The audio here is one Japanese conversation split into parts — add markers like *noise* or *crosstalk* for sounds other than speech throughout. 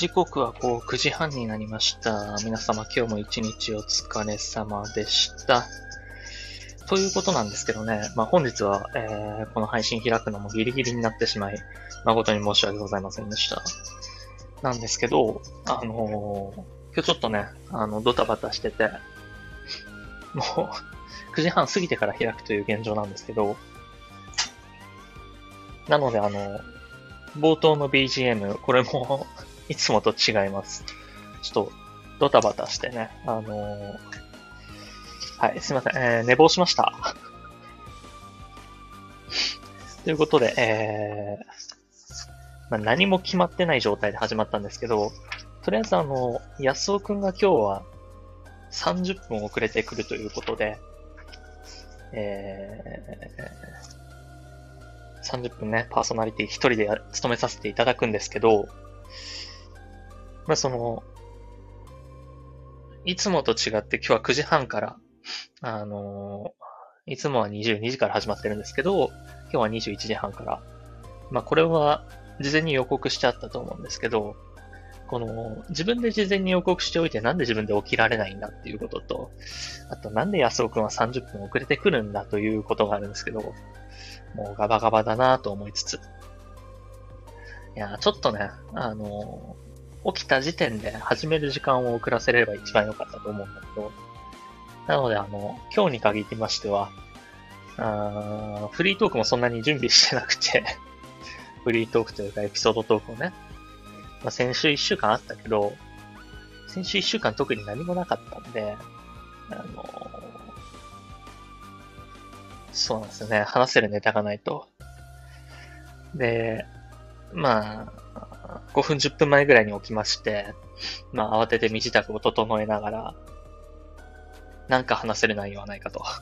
時刻はこう9時半になりました。皆様今日も一日お疲れ様でした。ということなんですけどね、まあ、本日は、えーこの配信開くのもギリギリになってしまい、誠に申し訳ございませんでした。なんですけど、あのー今日ちょっとね、あの、ドタバタしてて、もう、9時半過ぎてから開くという現状なんですけど、なのであの、冒頭の BGM、これもいつもと違います。ちょっと、ドタバタしてね、あのーはい、すいません、えー寝坊しました。*laughs* ということで、えーまあ、何も決まってない状態で始まったんですけど、とりあえずあの、安尾くんが今日は30分遅れてくるということで、えー、30分ね、パーソナリティ一人でや務めさせていただくんですけど、まあその、いつもと違って今日は9時半から、あのいつもは22時から始まってるんですけど、今日は21時半から。まあこれは事前に予告してあったと思うんですけど、この、自分で事前に予告しておいてなんで自分で起きられないんだっていうことと、あとなんで安尾くんは30分遅れてくるんだということがあるんですけど、もうガバガバだなと思いつつ。いや、ちょっとね、あの、起きた時点で始める時間を遅らせれば一番良かったと思うんだけど、なのであの、今日に限りましては、あフリートークもそんなに準備してなくて、*laughs* フリートークというかエピソードトークをね、まあ、先週1週間あったけど、先週1週間特に何もなかったんで、あのそうなんですよね。話せるネタがないと。で、まあ、5分10分前ぐらいに起きまして、まあ、慌てて身支度を整えながら、なんか話せる内容はないかと。*laughs*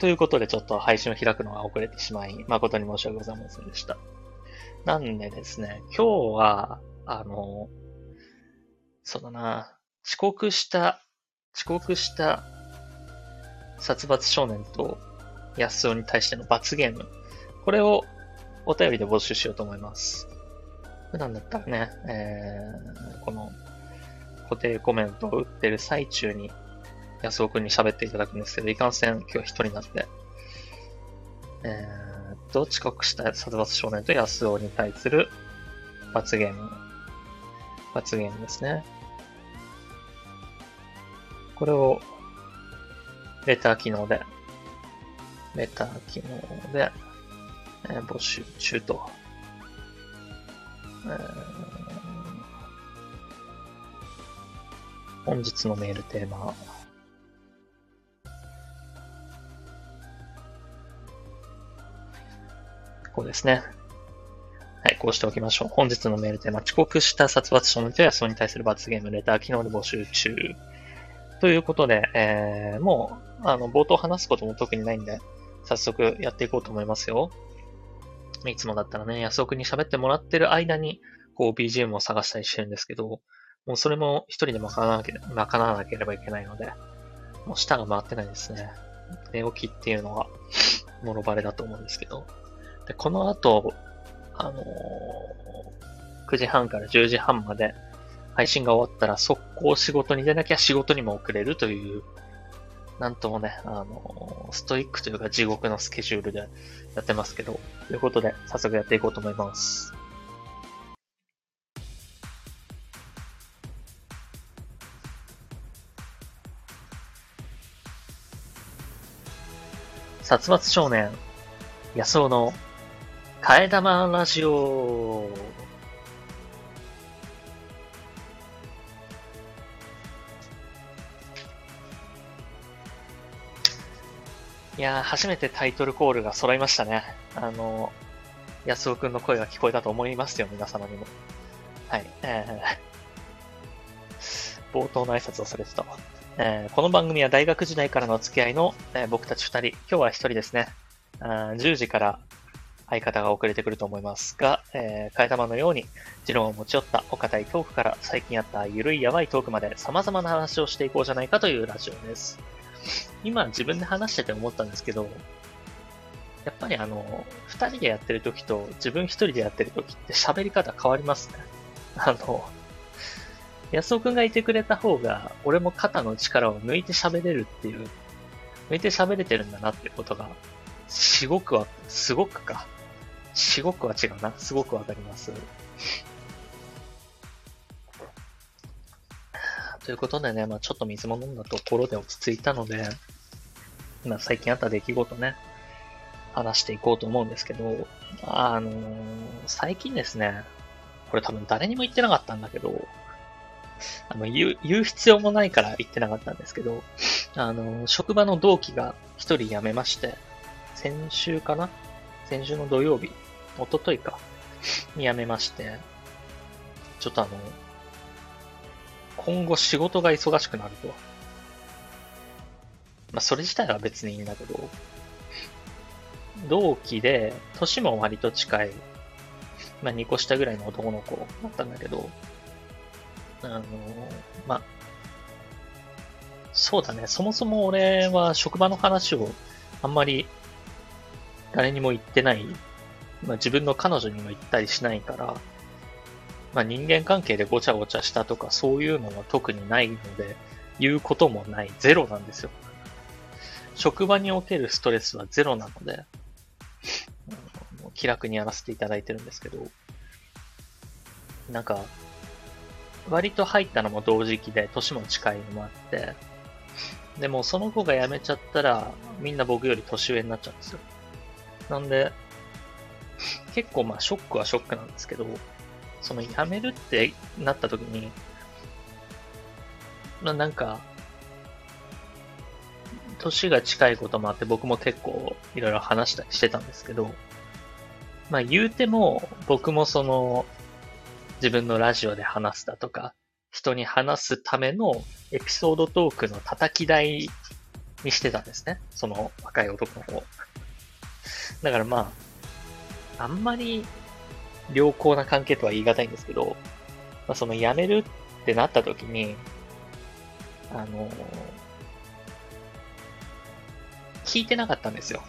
ということで、ちょっと配信を開くのが遅れてしまい、誠に申し訳ございませんでした。なんでですね、今日は、あの、そうだな、遅刻した、遅刻した殺伐少年と安尾に対しての罰ゲーム。これをお便りで募集しようと思います。普段だったらね、えー、この固定コメントを打ってる最中に安尾くんに喋っていただくんですけど、いかんせん今日一人なんで、えーっと、遅刻した殺伐少年と安尾に対する罰ゲーム。罰ゲームですね。これを、レター機能で、レター機能で、えー募集中と。えー本日のメールテーマ。こうですね。はい、こうしておきましょう。本日のメールテーマ、遅刻した殺伐少年と安尾に対する罰ゲームレター機能で募集中。ということで、えー、もう、あの、冒頭話すことも特にないんで、早速やっていこうと思いますよ。いつもだったらね、安尾くんに喋ってもらってる間に、こう BGM を探したりしてるんですけど、もうそれも一人で賄わなけ賄わなければいけないので、もう舌が回ってないですね。寝起きっていうのが、もろバレだと思うんですけど。で、この後、あのー9時半から10時半まで配信が終わったら速攻仕事に出なきゃ仕事にも遅れるという、なんともね、あのストイックというか地獄のスケジュールでやってますけど、ということで早速やっていこうと思います。殺伐少年、安尾の替え玉ラジオ。いやー、初めてタイトルコールが揃いましたね。あのー、安尾くんの声が聞こえたと思いますよ、皆様にも。はい。えー、冒頭の挨拶をされてた。えーこの番組は大学時代からの付き合いの、えー僕たち二人、今日は一人ですね。あ10時から相方が遅れてくると思いますが、えー、替え玉のように、持論を持ち寄ったお堅いトークから最近あったゆるいやばいトークまで様々な話をしていこうじゃないかというラジオです。今自分で話してて思ったんですけど、やっぱりあの、二人でやってる時と自分一人でやってる時って喋り方変わりますね。*laughs* あの、安尾くんがいてくれた方が、俺も肩の力を抜いて喋れるっていう、抜いて喋れてるんだなってことが、すごくは、すごくか。すごくは違うな。すごくわかります。ということでね、まあちょっと水も飲んだところで落ち着いたので、まあ最近あった出来事ね、話していこうと思うんですけど、あのー、最近ですね、これ多分誰にも言ってなかったんだけど、あの、言う、言う必要もないから言ってなかったんですけど、あの、職場の同期が一人辞めまして、先週かな？先週の土曜日、一昨日か、に辞めまして、ちょっとあの、今後仕事が忙しくなると。まあ、それ自体は別にいいんだけど、同期で、年も割と近い、まあ、2個下ぐらいの男の子だったんだけど、あの、まあ、そうだね、そもそも俺は職場の話をあんまり誰にも言ってない、まあ、自分の彼女にも言ったりしないから、まあ、人間関係でごちゃごちゃしたとかそういうのは特にないので、言うこともない、ゼロなんですよ。職場におけるストレスはゼロなので、気楽にやらせていただいてるんですけど、なんか、割と入ったのも同時期で、年も近いのもあって、でもその子が辞めちゃったら、みんな僕より年上になっちゃうんですよ。なんで、結構まあショックはショックなんですけど、その辞めるってなった時に、まあなんか、年が近いこともあって僕も結構いろいろ話したりしてたんですけど、まあ言うても僕もその自分のラジオで話すだとか、人に話すためのエピソードトークの叩き台にしてたんですね。その若い男の子だからまあ、あんまり良好な関係とは言い難いんですけど、まあ、その辞めるってなった時に、あの聞いてなかったんですよ。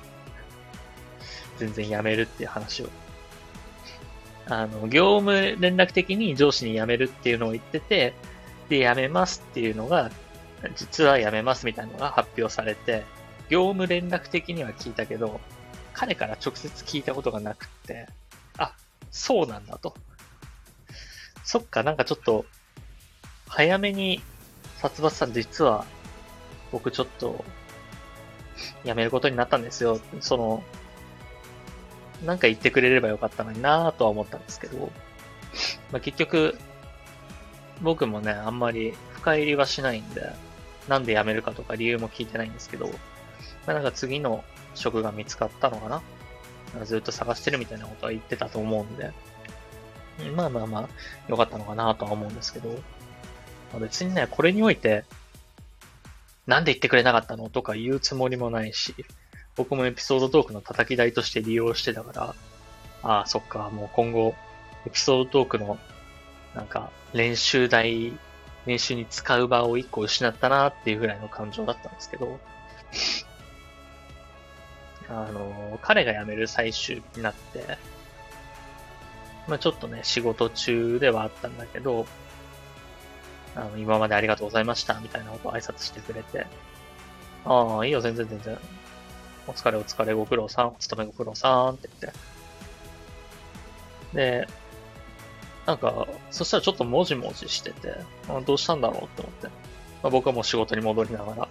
全然辞めるっていう話を。あの、業務連絡的に上司に辞めるっていうのを言ってて、で、辞めますっていうのが、実は辞めますみたいなのが発表されて、業務連絡的には聞いたけど、彼から直接聞いたことがなくって、あ、そうなんだと。そっか、なんかちょっと、早めに、殺伐さん実は、僕ちょっと、辞めることになったんですよ。その、なんか言ってくれればよかったのになぁとは思ったんですけど、まあ、結局、僕もね、あんまり深入りはしないんで、なんで辞めるかとか理由も聞いてないんですけど、まあ、なんか次の職が見つかったのかな。なかずっと探してるみたいなことは言ってたと思うんで、まあまあまあ、良かったのかなとは思うんですけど、まあ、別にね、これにおいて、なんで言ってくれなかったのとか言うつもりもないし、僕もエピソードトークの叩き台として利用してたから、ああ、そっか、もう今後、エピソードトークの、なんか、練習台、練習に使う場を一個失ったなっていうぐらいの感情だったんですけど、あの、彼が辞める最終になって、まあちょっとね、仕事中ではあったんだけど、あの、今までありがとうございました、みたいなことを挨拶してくれて、ああ、いいよ、全然全然。お疲れお疲れご苦労さん、お勤めご苦労さんって言って。で、なんか、そしたらちょっともじもじしてて、あどうしたんだろうって思って。まあ、僕はもう仕事に戻りながら、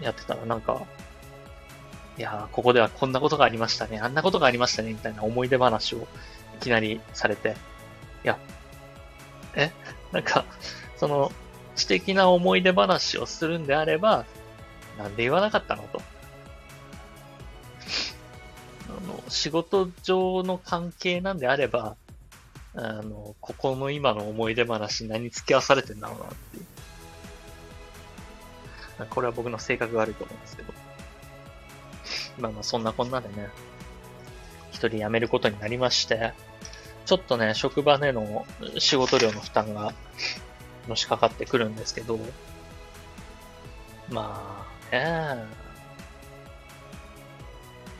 やってたらなんか、いや、ここではこんなことがありましたね、あんなことがありましたね、みたいな思い出話をいきなりされて、いや、え？なんか、その、知的な思い出話をするんであれば、なんで言わなかったのと。あの、仕事上の関係なんであれば、あの、ここの今の思い出話何付き合わされてんだろうなっていう。これは僕の性格悪いと思うんですけど。まあまあそんなこんなでね、一人辞めることになりまして、ちょっとね、職場での仕事量の負担がのしかかってくるんですけど、まあ、ね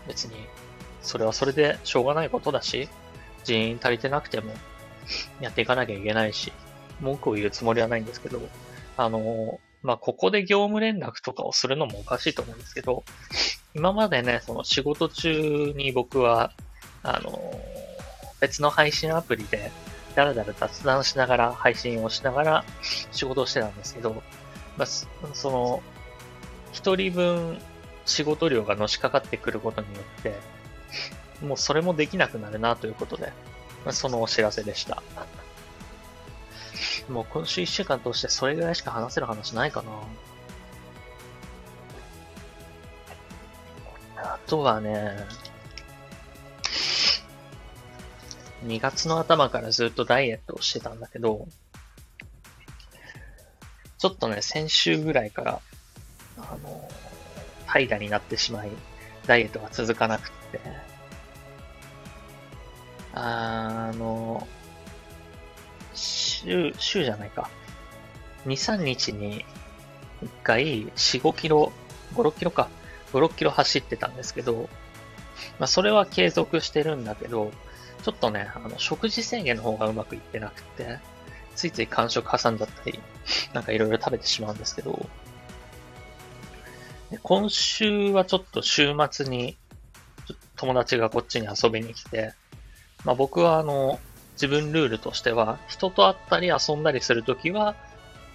別に、それはそれでしょうがないことだし、人員足りてなくても、やっていかなきゃいけないし、文句を言うつもりはないんですけど、あの、まあ、ここで業務連絡とかをするのもおかしいと思うんですけど、今までね、その仕事中に僕は、あの、別の配信アプリで、だらだら雑談しながら、配信をしながら仕事をしてたんですけど、まあ、その、一人分仕事量がのしかかってくることによって、もうそれもできなくなるなということで、まあ、そのお知らせでした。*laughs* もう今週一週間通してそれぐらいしか話せる話ないかな。あとはね、2月の頭からずっとダイエットをしてたんだけど、ちょっとね、先週ぐらいから、あの、怠惰になってしまい、ダイエットが続かなくって、あの、週、週じゃないか。2、3日に1回4、5キロ、5、6キロか。5、6キロ走ってたんですけど、まあそれは継続してるんだけど、ちょっとね、あの、食事制限の方がうまくいってなくて、ついつい間食挟んじゃったり、*laughs* なんかいろいろ食べてしまうんですけど、今週はちょっと週末に友達がこっちに遊びに来て、まあ僕はあの、自分ルールとしては、人と会ったり遊んだりするときは、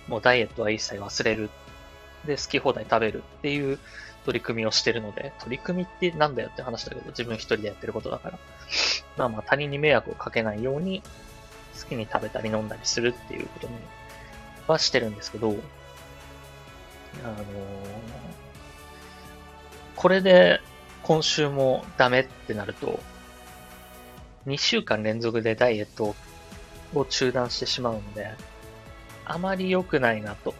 もうダイエットは一切忘れる。で、好き放題食べるっていう取り組みをしてるので、取り組みってなんだよって話だけど、自分一人でやってることだから。まあまあ他人に迷惑をかけないように、好きに食べたり飲んだりするっていうことにはしてるんですけど、あのー、これで今週もダメってなると、2週間連続でダイエットを中断してしまうんで、あまり良くないなと。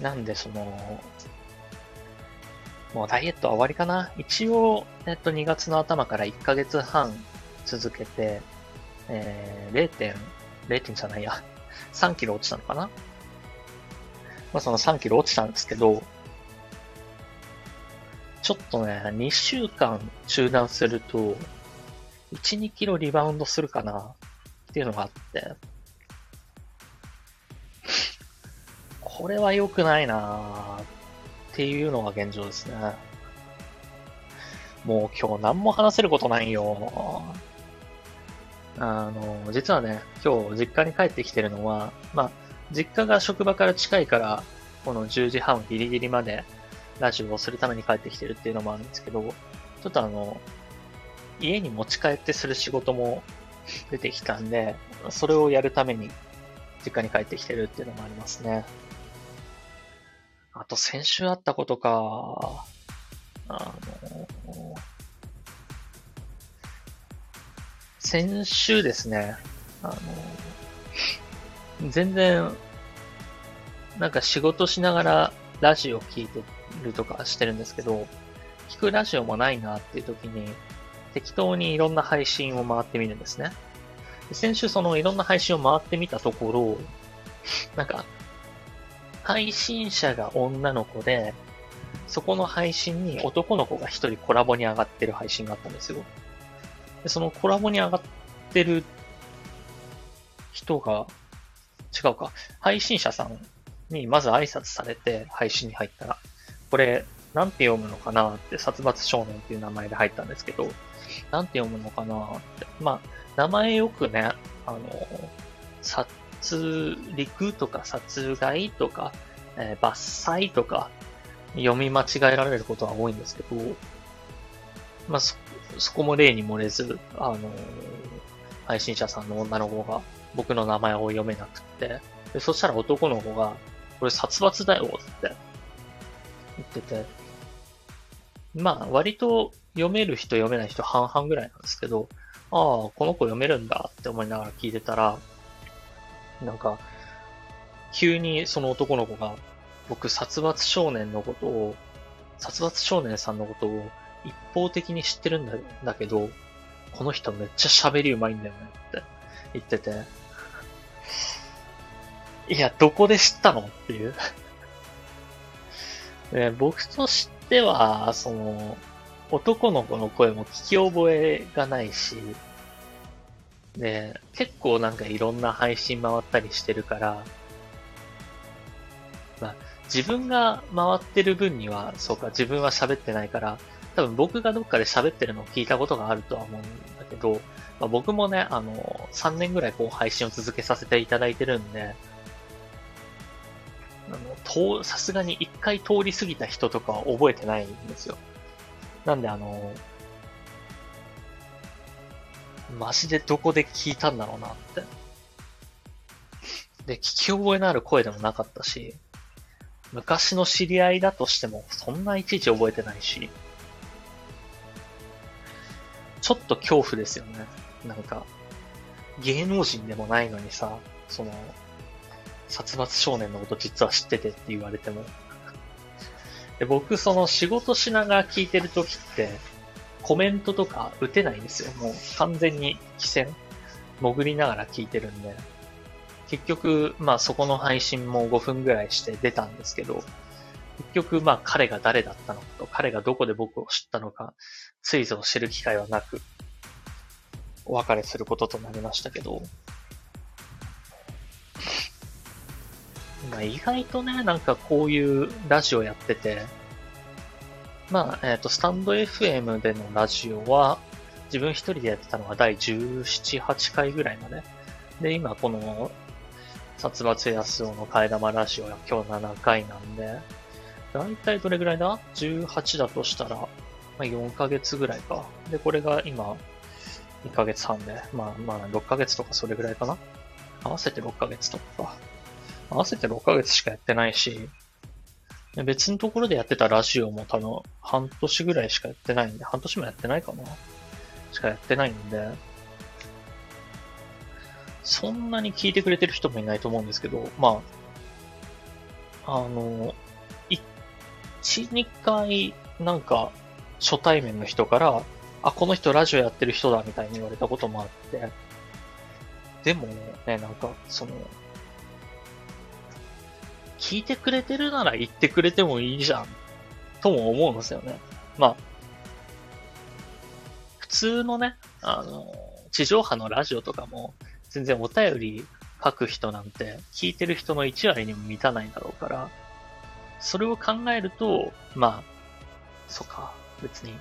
なんでその、もうダイエットは終わりかな？一応、えっと、2月の頭から1ヶ月半続けて、えー、0. 点、0点じゃないや、3キロ落ちたのかな？まあその3キロ落ちたんですけど、ちょっとね、2週間中断すると、1、2キロリバウンドするかなっていうのがあって、これは良くないなっていうのが現状ですね。もう今日何も話せることないよ。あの、実はね、今日実家に帰ってきてるのは、まあ、実家が職場から近いから、この10時半ギリギリまでラジオをするために帰ってきてるっていうのもあるんですけど、ちょっとあの、家に持ち帰ってする仕事も出てきたんで、それをやるために実家に帰ってきてるっていうのもありますね。あと先週あったことか、あの、先週ですね、あの、全然、なんか仕事しながらラジオ聞いてるとかしてるんですけど、聞くラジオもないなっていう時に、適当にいろんな配信を回ってみるんですね。先週そのいろんな配信を回ってみたところ、なんか、配信者が女の子で、そこの配信に男の子が一人コラボに上がってる配信があったんですよ。でそのコラボに上がってる人が、違うか、配信者さんにまず挨拶されて配信に入ったら、これ、なんて読むのかなって、殺伐少年っていう名前で入ったんですけど、なんて読むのかなって。まあ、名前よくね、あの、戮とか殺害とか、えー、伐採とか、読み間違えられることは多いんですけど、まあ、そ、そこも例に漏れず、あの配信者さんの女の子が僕の名前を読めなくて、でそしたら男の子が、これ殺伐だよって言ってて、まあ、割と読める人読めない人半々ぐらいなんですけど、ああ、この子読めるんだって思いながら聞いてたら、なんか、急にその男の子が、僕、殺伐少年のことを、殺伐少年さんのことを一方的に知ってるんだだけど、この人めっちゃ喋り上手いんだよねって言ってて、いや、どこで知ったのっていう。僕と知っっては、その、男の子の声も聞き覚えがないし、で、結構なんかいろんな配信回ったりしてるから、まあ、自分が回ってる分には、そうか、自分は喋ってないから、多分僕がどっかで喋ってるのを聞いたことがあるとは思うんだけど、まあ、僕もね、あの、3年ぐらいこう配信を続けさせていただいてるんで、あの、さすがに一回通り過ぎた人とかは覚えてないんですよ。なんであの、マジでどこで聞いたんだろうなって。で、聞き覚えのある声でもなかったし、昔の知り合いだとしても、そんないちいち覚えてないし、ちょっと恐怖ですよね。なんか、芸能人でもないのにさ、その、殺伐少年のこと実は知っててって言われても。で僕、その仕事しながら聞いてるときって、コメントとか打てないんですよ。もう完全に規制、潜りながら聞いてるんで。結局、まあそこの配信も5分ぐらいして出たんですけど、結局、まあ彼が誰だったのかと、彼がどこで僕を知ったのか、ついぞ知る機会はなく、お別れすることとなりましたけど、まあ、意外とね、なんかこういうラジオやってて、まあ、えっ、ー、と、スタンド FM でのラジオは、自分一人でやってたのが第17、8回ぐらいまで。で、今この、殺伐安夫の替え玉ラジオが今日7回なんで、だいたいどれぐらいだ ?18 だとしたら、まあ、4ヶ月ぐらいか。で、これが今、2ヶ月半で、まあまあ6ヶ月とかそれぐらいかな合わせて6ヶ月とか。合わせて6ヶ月しかやってないし、別のところでやってたラジオも多分半年ぐらいしかやってないんで、半年もやってないかな。しかやってないんで、そんなに聞いてくれてる人もいないと思うんですけど、まあ、あの、1、2回なんか初対面の人から、あ、この人ラジオやってる人だみたいに言われたこともあって、でもね、なんか、その、聞いてくれてるなら言ってくれてもいいじゃん、とも思うんですよね。まあ、普通のね、あの、地上波のラジオとかも、全然お便り書く人なんて、聞いてる人の1割にも満たないだろうから、それを考えると、まあ、そっか、別に、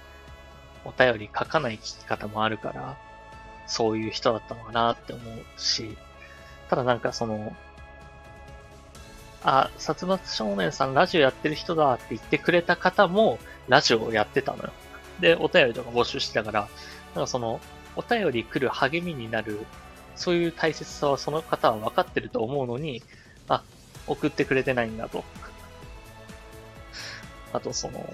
お便り書かない聞き方もあるから、そういう人だったのかなって思うし、ただなんかその、あ、殺伐少年さんラジオやってる人だって言ってくれた方も、ラジオをやってたのよ。で、お便りとか募集してたから、なんかその、お便り来る励みになる、そういう大切さはその方は分かってると思うのに、あ、送ってくれてないんだと。あとその、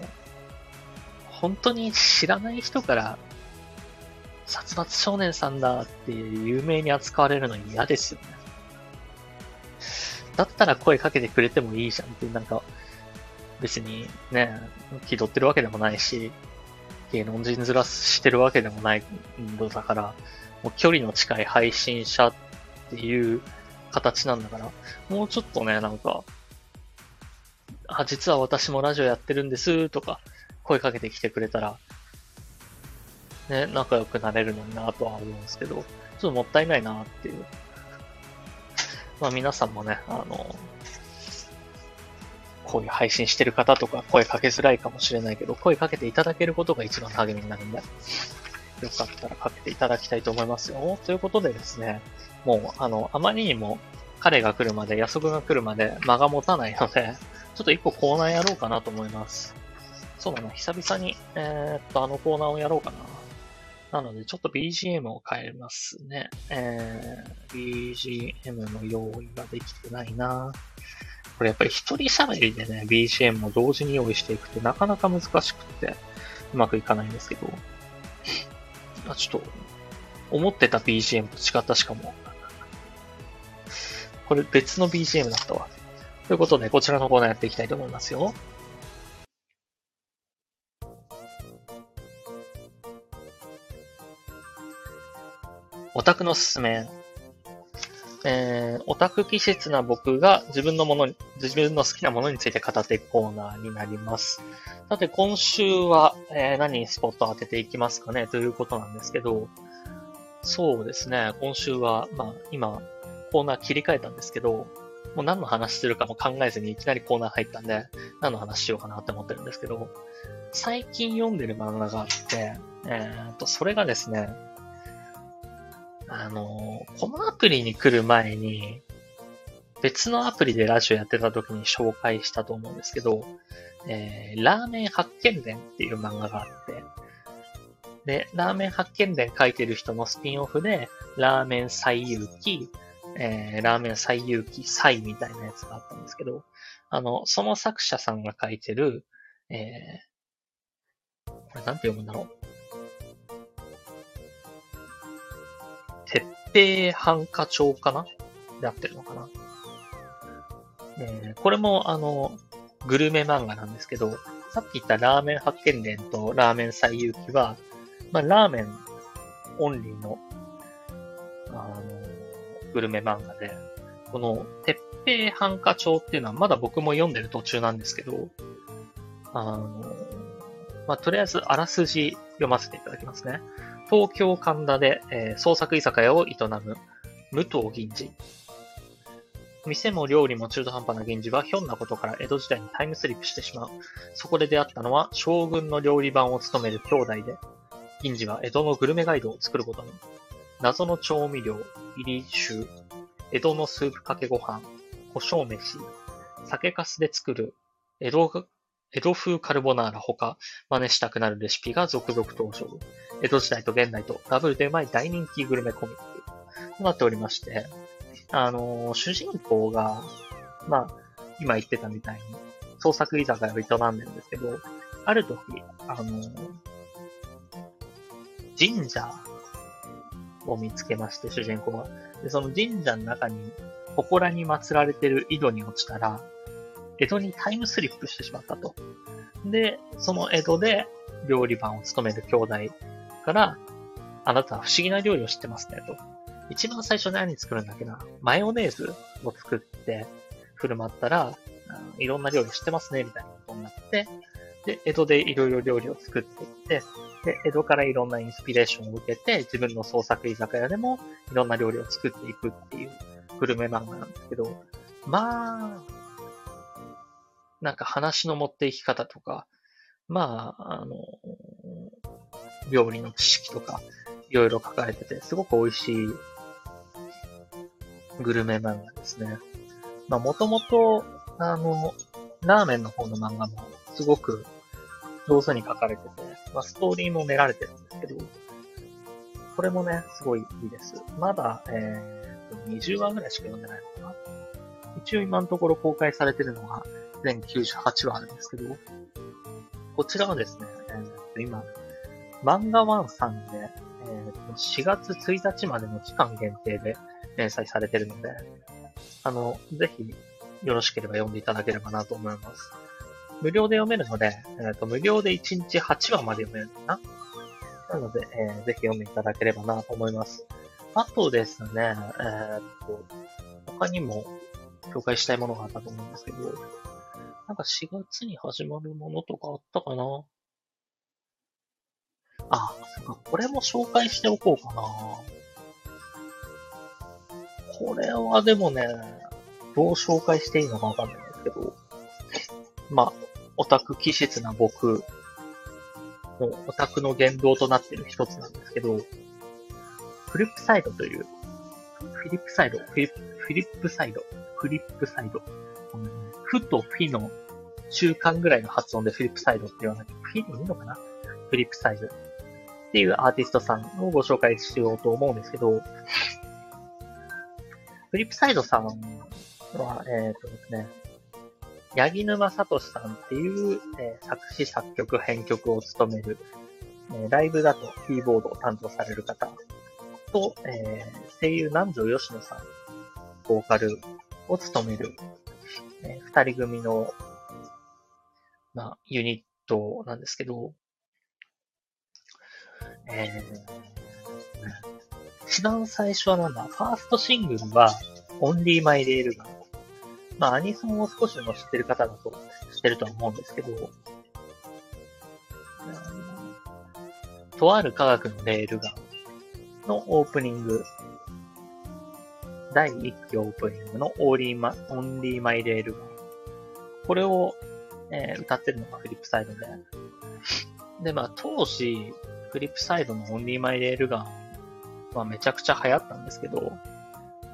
本当に知らない人から、殺伐少年さんだって有名に扱われるの嫌ですよね。だったら声かけてくれてもいいじゃんって、なんか、別にね、気取ってるわけでもないし、芸能人ずらしてるわけでもないのだから、もう距離の近い配信者っていう形なんだから、もうちょっとね、なんか、あ、実は私もラジオやってるんですとか、声かけてきてくれたら、ね、仲良くなれるのになとは思うんですけど、ちょっともったいないなっていう。まあ皆さんもね、あの、こういう配信してる方とか声かけづらいかもしれないけど、声かけていただけることが一番励みになるんで、よかったらかけていただきたいと思いますよ。ということでですね、もう、あの、あまりにも彼が来るまで、安くが来るまで間が持たないので、ちょっと一個コーナーやろうかなと思います。そうだな、久々に、えー、っと、あのコーナーをやろうかな。なので、ちょっと BGM を変えますね。えー、BGM の用意ができてないなこれやっぱり一人喋りでね、BGM を同時に用意していくってなかなか難しくて、うまくいかないんですけど、あちょっと、思ってた BGM と違ったしかも。これ別の BGM だったわ。ということで、こちらのコーナーやっていきたいと思いますよ。オタクのすすめ。えー、オタク気質な僕が自分のものに、自分の好きなものについて語っていくコーナーになります。さて、今週は、えー、何にスポットを当てていきますかね？ということなんですけど、そうですね、今週は、まあ、今、コーナー切り替えたんですけど、もう何の話するかも考えずにいきなりコーナー入ったんで、何の話しようかなって思ってるんですけど、最近読んでる漫画があって、えー、と、それがですね、あの、このアプリに来る前に、別のアプリでラジオやってた時に紹介したと思うんですけど、えー、ラーメン発見伝っていう漫画があって、で、ラーメン発見伝書いてる人のスピンオフで、ラーメン最遊記、えー、ラーメン最遊記最みたいなやつがあったんですけど、あの、その作者さんが書いてる、えー、これなんて読むんだろう。平繁華町かな？で合ってるのかな？えー、これも、あの、グルメ漫画なんですけど、さっき言ったラーメン発見伝とラーメン最遊記は、まあ、ラーメンオンリーの、あの、グルメ漫画で、この、鉄平繁華町っていうのはまだ僕も読んでる途中なんですけど、あの、まあ、とりあえずあらすじ読ませていただきますね。東京神田で、えー、創作居酒屋を営む武藤銀次。店も料理も中途半端な銀次はひょんなことから江戸時代にタイムスリップしてしまう。そこで出会ったのは将軍の料理番を務める兄弟で、銀次は江戸のグルメガイドを作ることに。謎の調味料、入り酒、江戸のスープかけご飯、胡椒飯、酒粕で作る江戸江戸風カルボナーラほか、真似したくなるレシピが続々登場。江戸時代と現代とダブルでうまい大人気グルメコミックとなっておりまして、あのー、主人公が、まあ、今言ってたみたいに、創作居酒屋を営んでるんですけど、ある時、あのー、神社を見つけまして、主人公は。で、その神社の中に、祠に祀られてる井戸に落ちたら、江戸にタイムスリップしてしまったと。で、その江戸で料理番を務める兄弟から、あなたは不思議な料理を知ってますね、と。一番最初何作るんだっけなマヨネーズを作って振る舞ったら、いろんな料理知ってますね、みたいなことになって、で、江戸でいろいろ料理を作っていって、で、江戸からいろんなインスピレーションを受けて、自分の創作居酒屋でもいろんな料理を作っていくっていうグルメ漫画なんですけど、まあ、なんか話の持っていき方とか、まあ、あの、料理の知識とか、いろいろ書かれてて、すごく美味しいグルメ漫画ですね。まあ、もともと、あの、ラーメンの方の漫画もすごく上手に書かれてて、まあ、ストーリーも練られてるんですけど、これもね、すごいいいです。まだ、えー、20話ぐらいしか読んでないのかな。一応今のところ公開されてるのが、全98話あるんですけど、こちらはですね、えー、今、漫画ワンさんで、えー、4月1日までの期間限定で連載されてるので、あの、ぜひ、よろしければ読んでいただければなと思います。無料で読めるので、えーと、無料で1日8話まで読めるのかななので、えー、ぜひ読んでいただければなと思います。あとですね、えー、っと、他にも紹介したいものがあったと思うんですけど、なんか4月に始まるものとかあったかな？あ、これも紹介しておこうかな。これはでもね、どう紹介していいのかわかんないんですけど、まあ、オタク気質な僕。のオタクの言動となっている一つなんですけど、フリップサイドという、フリップサイド、フィリップサイド、フリップサイド。フとフィの中間ぐらいの発音でフィリップサイドって言わなきゃ、フィでいいのかな？フィリップサイド。っていうアーティストさんをご紹介しようと思うんですけど、フリップサイドさんは、えっ、ー、とですね、八木沼聡さんっていう、えー、作詞作曲編曲を務める、えー、ライブだとキーボードを担当される方と、えー、声優南條吉野さん、ボーカルを務める、え、二人組のまあ、ユニットなんですけど、えー、一番最初はなんだ、ファーストシングルは、オンリーマイレールガン。まあ、アニソンを少しでも知ってる方だと知ってるとは思うんですけど、とある科学のレールガンのオープニング、第1期オープニングのオーリーマオンリーマイレールガン。これを、えー、歌ってるのがフリップサイドで。で、まあ当時、フリップサイドのオンリーマイレールガンはめちゃくちゃ流行ったんですけど、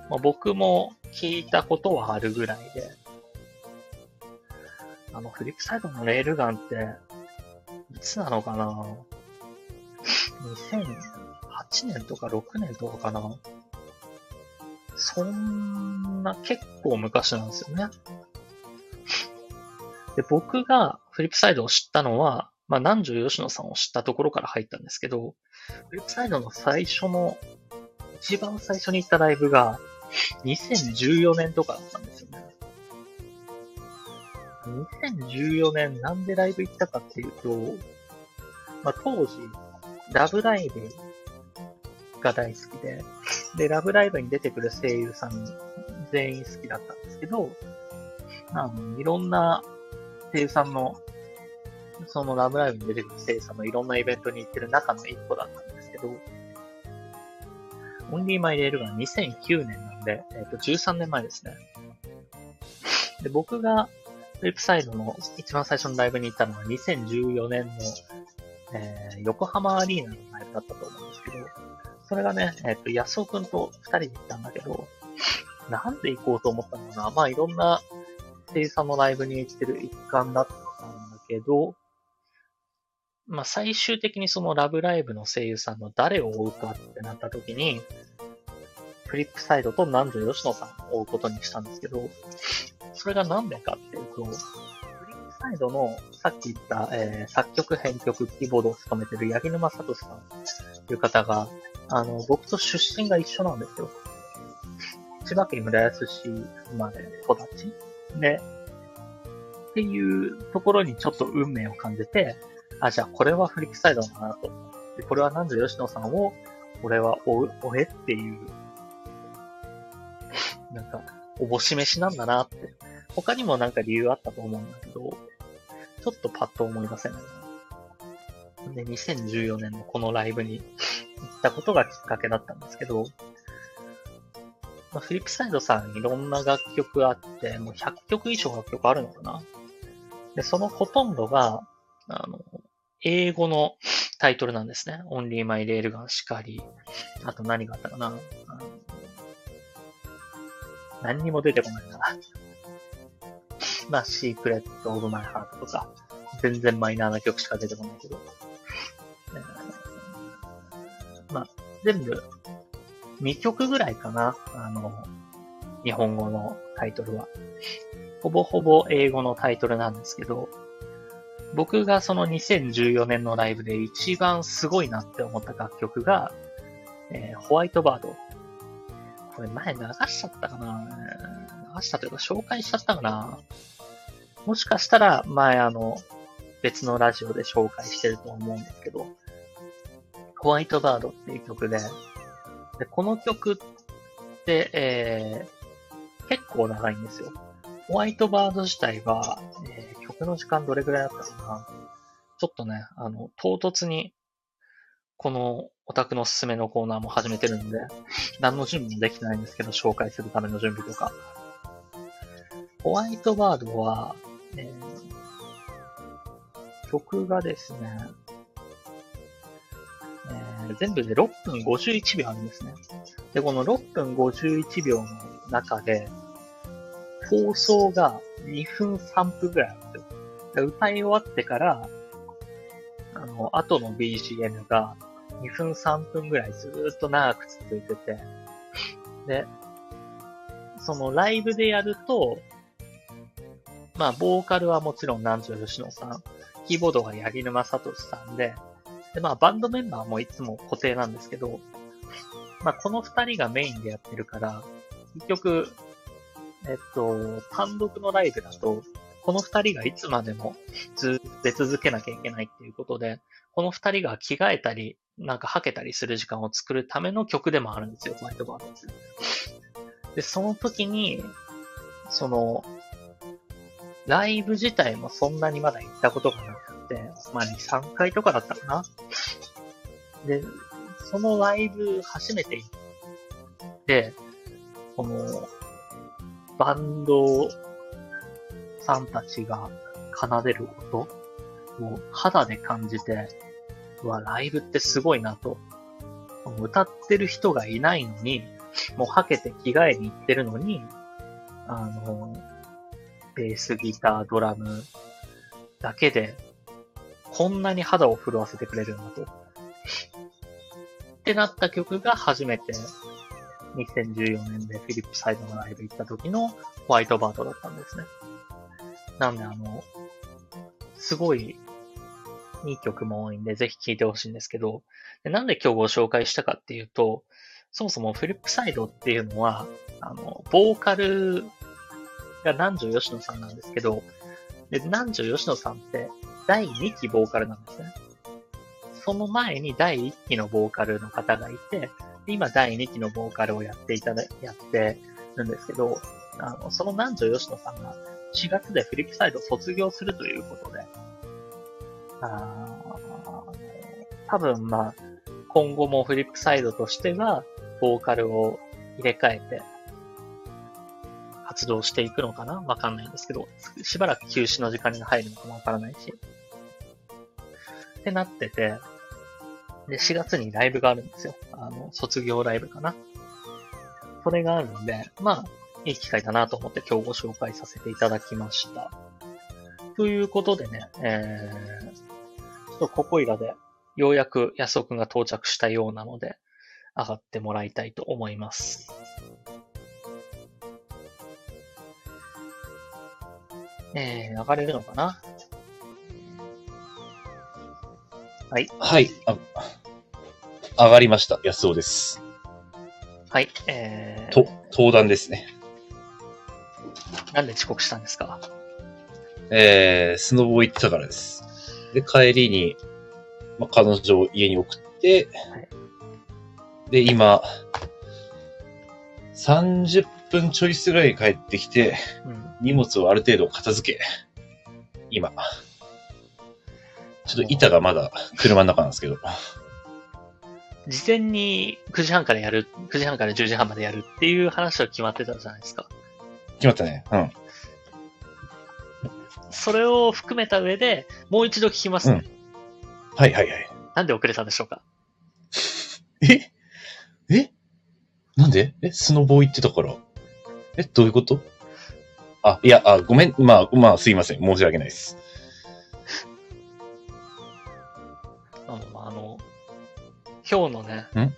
まあ、僕も聞いたことはあるぐらいで、あの、フリップサイドのレールガンって、いつなのかな ?2008 年とか6年とかかな？そんな結構昔なんですよね。で、僕がフリップサイドを知ったのは、まあ、南條吉野さんを知ったところから入ったんですけど、フリップサイドの最初の、一番最初に行ったライブが、2014年とかだったんですよね。2014年なんでライブ行ったかっていうと、まあ、当時、ラブライブが大好きで、で、ラブライブに出てくる声優さん全員好きだったんですけど、あの、いろんな声優さんの、そのラブライブに出てくる声優さんのいろんなイベントに行ってる中の一個だったんですけど、オンリーマイレールが2009年なんで、えっ、ー、と、13年前ですね。で、僕がウェブサイドの一番最初のライブに行ったのは2014年の、えー、横浜アリーナのライブだったと思うんですけど、それがね、えっ、ー、と、安尾くんと二人で行ったんだけど、なんで行こうと思ったのかな。まあ、いろんな声優さんのライブに行ってる一環だったんだけど、まあ、最終的にそのラブライブの声優さんの誰を追うかってなった時に、フリップサイドと南條吉野さんを追うことにしたんですけど、それが何でかっていうと、フリップサイドのさっき言った、えー、作曲編曲キーボードを務めてる八木沼聡さんという方が、あの、僕と出身が一緒なんですよ。千葉県浦安市生まれ育ちで、っていうところにちょっと運命を感じて、あ、じゃあこれはフリップサイドだなと。で、これはなんで吉野さんを、俺は追う、追えっていう、なんか、おぼし飯なんだなって。他にもなんか理由あったと思うんだけど、ちょっとパッと思い出せない。で、2014年のこのライブに行ったことがきっかけだったんですけど、まあ、フリップサイドさんいろんな楽曲あって、もう100曲以上楽曲あるのかなで、そのほとんどが、あの、英語のタイトルなんですね。オンリーマイレールガンしかり。あと何があったかな何にも出てこないかな。まあ、シークレットオブマイハートとか、全然マイナーな曲しか出てこないけど。全部、2曲ぐらいかな。あの、日本語のタイトルは。ほぼほぼ英語のタイトルなんですけど、僕がその2014年のライブで一番すごいなって思った楽曲が、えー、ホワイトバード。これ前流しちゃったかな流したというか紹介しちゃったかなもしかしたら前あの別のラジオで紹介してると思うんですけど、ホワイトバードっていう曲で、でこの曲って、えー、結構長いんですよ。ホワイトバード自体は、えー、曲の時間どれぐらいだったかなちょっとね、あの、唐突に、このオタクのおすすめのコーナーも始めてるんで、何の準備もできてないんですけど、紹介するための準備とか。ホワイトバードは、えー、曲がですね、全部で6分51秒あるんですね。で、この6分51秒の中で、放送が2分3分ぐらいあるんですよ。歌い終わってから、あの、後の BGM が2分3分ぐらいずっと長く続いてて、で、そのライブでやると、まあ、ボーカルはもちろん南條吉野さん、キーボードが八木沼聡さんで、で、まあ、バンドメンバーもいつも固定なんですけど、まあ、この二人がメインでやってるから、結局、えっと、単独のライブだと、この二人がいつまでもず出続けなきゃいけないっていうことで、この二人が着替えたり、なんかはけたりする時間を作るための曲でもあるんですよ、ホワイトバードって。で、その時に、その、ライブ自体もそんなにまだ行ったことがなくて、まあ2、3回とかだったかな。で、そのライブ初めて行って、この、バンドさんたちが奏でる音を肌で感じて、うわ、ライブってすごいなと。歌ってる人がいないのに、もうはけて着替えに行ってるのに、あの、ベース、ギター、ドラムだけで、こんなに肌を震わせてくれるんだと。ってなった曲が初めて、2014年でフィリップサイドのライブ行った時のホワイトバードだったんですね。なんであの、すごいいい曲も多いんで、ぜひ聴いてほしいんですけど、でなんで今日ご紹介したかっていうと、そもそもフィリップサイドっていうのは、あの、ボーカルが南條吉野さんなんですけど、で、南條吉野さんって第2期ボーカルなんですね。その前に第1期のボーカルの方がいて、今第2期のボーカルをやっていただ、やってるんですけど、あの、その南條吉野さんが4月でフリップサイドを卒業するということで、あ多分まあ、今後もフリップサイドとしては、ボーカルを入れ替えて、活動していくのかな？わかんないんですけど、しばらく休止の時間に入るのかもわからないし。ってなってて、で、4月にライブがあるんですよ。あの、卒業ライブかな。それがあるんで、まあ、いい機会だなと思って今日ご紹介させていただきました。ということでね、えー、ちょっとここいらで、ようやく安尾くんが到着したようなので、上がってもらいたいと思います。えー、上がれるのかな？はい。はい。あ上がりました。安尾です。はい。えー、と、登壇ですね。なんで遅刻したんですか？えー、スノボ行ってたからです。で、帰りに、まあ、彼女を家に送って、はいで、今、30分ちょいすぐらいに帰ってきて、うん。荷物をある程度片付け、今。ちょっと板がまだ車の中なんですけど。事前に9時半からやる、9時半から10時半までやるっていう話は決まってたじゃないですか。決まったね。うん。それを含めた上で、もう一度聞きますね。はいはいはい。なんで遅れたんでしょうか？え？え？なんで？え、スノボ行ってたから。え、どういうこと？あ、いや、あ、ごめん。まあ、まあ、すいません。申し訳ないです。今日のねん、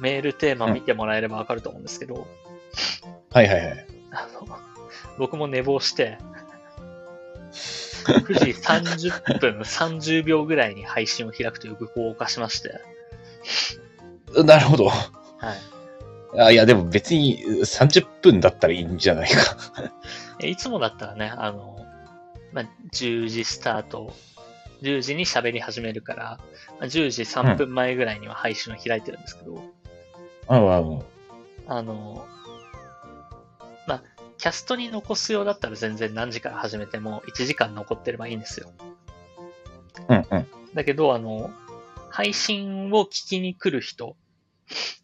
メールテーマ見てもらえればわかると思うんですけど、はいはいはい。あの、僕も寝坊して、9時30分30秒ぐらいに配信を開くという愚行を犯しまして、なるほど。はい。あいや、でも別に30分だったらいいんじゃないか。えいつもだったらね、あの、まあ、10時スタート、10時に喋り始めるから、まあ、10時3分前ぐらいには配信を開いてるんですけど、うん。あの、まあ、キャストに残すようだったら全然何時から始めても1時間残ってればいいんですよ。うんうん。だけど、あの、配信を聞きに来る人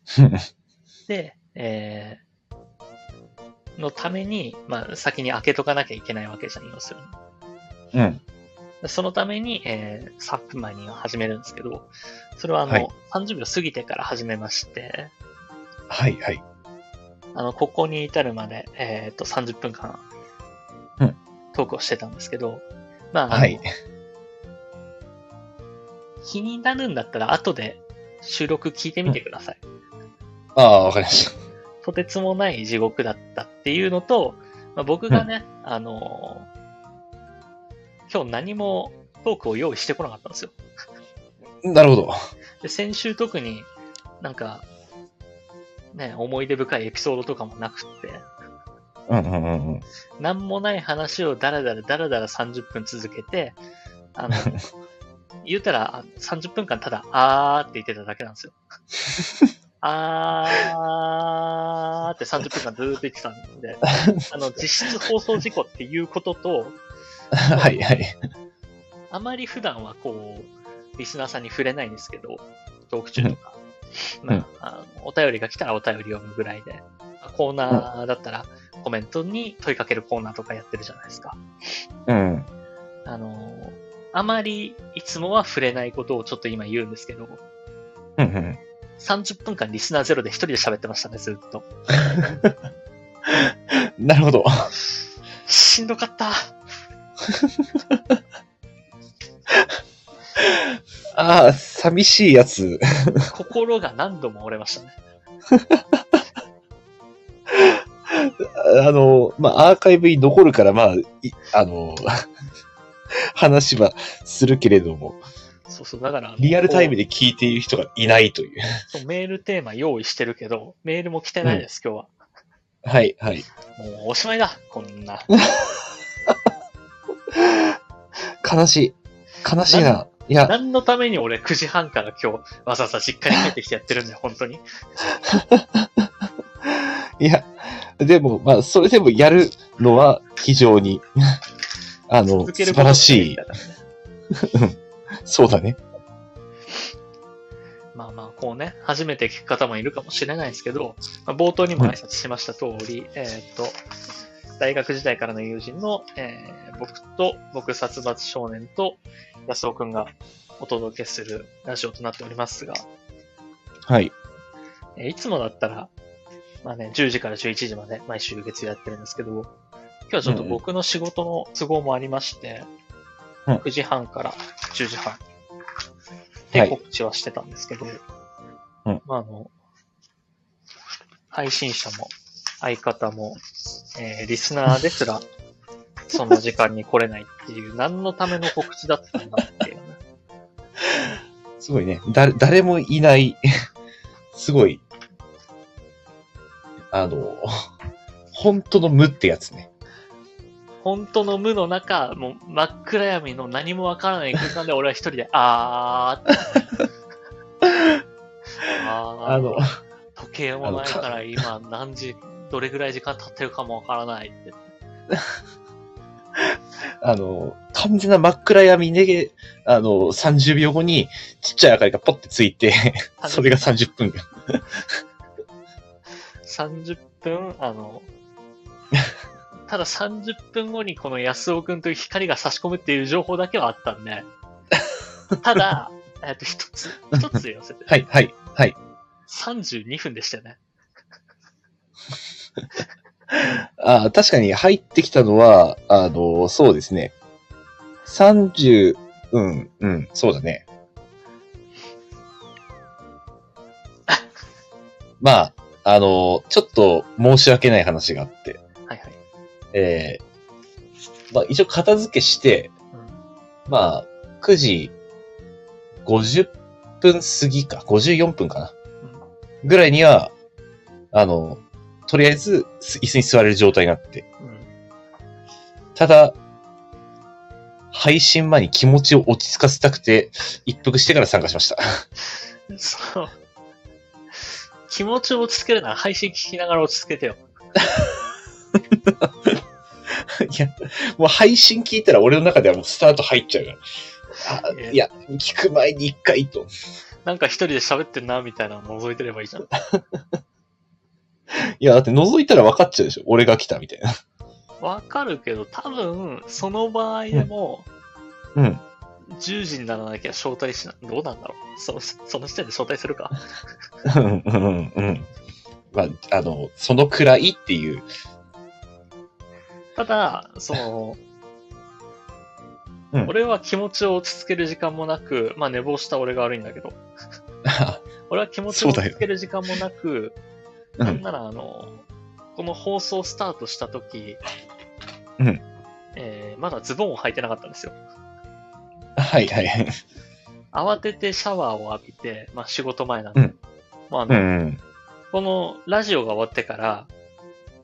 *laughs* で、えー、のために、まあ、先に開けとかなきゃいけないわけじゃん、要するに。うん。そのために、えー、3分前には始めるんですけど、それはあの、はい30秒過ぎてから始めまして、はいはい。あの、ここに至るまで、えっ、と、30分間、うんトークをしてたんですけど、まあ、はい。*laughs* 気になるんだったら後で収録聞いてみてください。ああ、わかりました。とてつもない地獄だったっていうのと、まあ、僕がね、あのー今日何もトークを用意してこなかったんですよ。なるほど。で、先週特になんか、ね、思い出深いエピソードとかもなくって、うんうんうんうん。なんもない話をだらだらだらだら30分続けて、あの、*laughs* 言うたらあ30分間ただ、あーって言ってただけなんですよ。*laughs* あーって30分間ずーっと言ってたんで、あの、実質放送事故っていうことと、*laughs* はいはい。あまり普段はこう、リスナーさんに触れないんですけど、トーク中とか、うんまあ、あのお便りが来たらお便り読むぐらいで、コーナーだったらコメントに問いかけるコーナーとかやってるじゃないですか。うん。あの、あまりいつもは触れないことをちょっと今言うんですけど、うんうん。30分間リスナーゼロで一人で喋ってましたね、ずっと。*laughs* なるほど。しんどかった。*laughs* ああ、寂しいやつ。心が何度も折れましたね。*laughs* あの、まあ、アーカイブに残るから、まあ、いあの、*laughs* 話はするけれども、そうそう、だから、リアルタイムでで聞いている人がいないという。そうメールテーマ用意してるけど、メールも来てないです、今日は。はい、はい。もうおしまいだ、こんな。悲しい。悲しいな。いや、何のために俺9時半から今日わざわざ実家に帰ってきてやってるんだよ、*laughs* 本当に。いや、でも、まあ、それでもやるのは非常に、*laughs* あの、素晴らしいそうだね。まあまあ、こうね、初めて聞く方もいるかもしれないですけど、まあ、冒頭にも挨拶しました通り、えーっと、大学時代からの友人の、えー僕と、僕殺伐少年と安尾くんがお届けするラジオとなっておりますが、はい。えーいつもだったら、まあね、10時から11時まで毎週月曜やってるんですけど、今日はちょっと僕の仕事の都合もありまして、うん。9時半から10時半。はい。で告知はしてたんですけど、うん。まああの、配信者も相方も、えーリスナーですら、*laughs* その時間に来れないっていう、何のための告知だったんだっていうね。*laughs* すごいね。だ、誰もいない、*laughs* すごい、あの、本当の無ってやつね。本当の無の中、もう真っ暗闇の何もわからない空間で俺は一人で、あーって。あーあの、時計もないから今何時、どれぐらい時間経ってるかもわからないって。*laughs* あの、完全な真っ暗闇で、あの、30秒後にちっちゃい明かりがポッてついて、それが30分間。30分、あの、ただ30分後にこの安尾くんという光が差し込むっていう情報だけはあったんで、*laughs* ただ、えっと、一つ、一つ言わせて。はい、はい、はい。32分でしたよね。あー確かに入ってきたのは、あの、そうですね。30、うん、うん、そうだね。*laughs* まあ、あの、ちょっと申し訳ない話があって、はいはい。えー、まあ一応片付けして、うんまあ、9時50分過ぎか、54分かな。ぐらいには、あの、とりあえず、す椅子に座れる状態になって。うんただ、配信前に気持ちを落ち着かせたくて、一服してから参加しました。そう。気持ちを落ち着けるなら配信聞きながら落ち着けてよ。*laughs* いや、もう配信聞いたら俺の中ではもうスタート入っちゃうから。あいや、聞く前に一回と。なんか一人で喋ってんな、みたいなの覗いてればいいじゃん。*laughs* いや、だって覗いたら分かっちゃうでしょ。俺が来たみたいな。わかるけど、多分、その場合でも、うん。10時にならなきゃ招待しな、どうなんだろう。その、その時点で招待するか。うん、うん、うん。まあ、あの、そのくらいっていう。ただ、その、うん俺は気持ちを落ち着ける時間もなく、まあ寝坊した俺が悪いんだけど、*laughs* 俺は気持ちを落ち着ける時間もなく、うん。なんならあの、この放送スタートした時、うんえーまだズボンを履いてなかったんですよ。はい、はい。慌ててシャワーを浴びて、まあ仕事前なんで。うんまああうの、ん。このラジオが終わってから、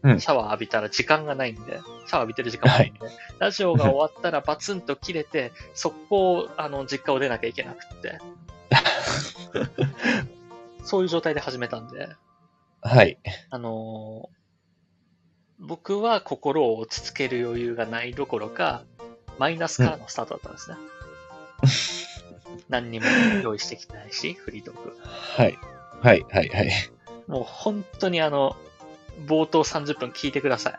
うんシャワー浴びたら時間がないんで、シャワー浴びてる時間もないんで、ラジオが終わったらバツンと切れて、速攻、あの、実家を出なきゃいけなくって。*laughs* そういう状態で始めたんで、はい。あのー僕は心を落ち着ける余裕がないどころか、マイナスからのスタートだったんですね。*laughs* 何にも用意してきてないし、フリートーク。はい。はい、はい、はい。もう本当にあの、冒頭30分聞いてください。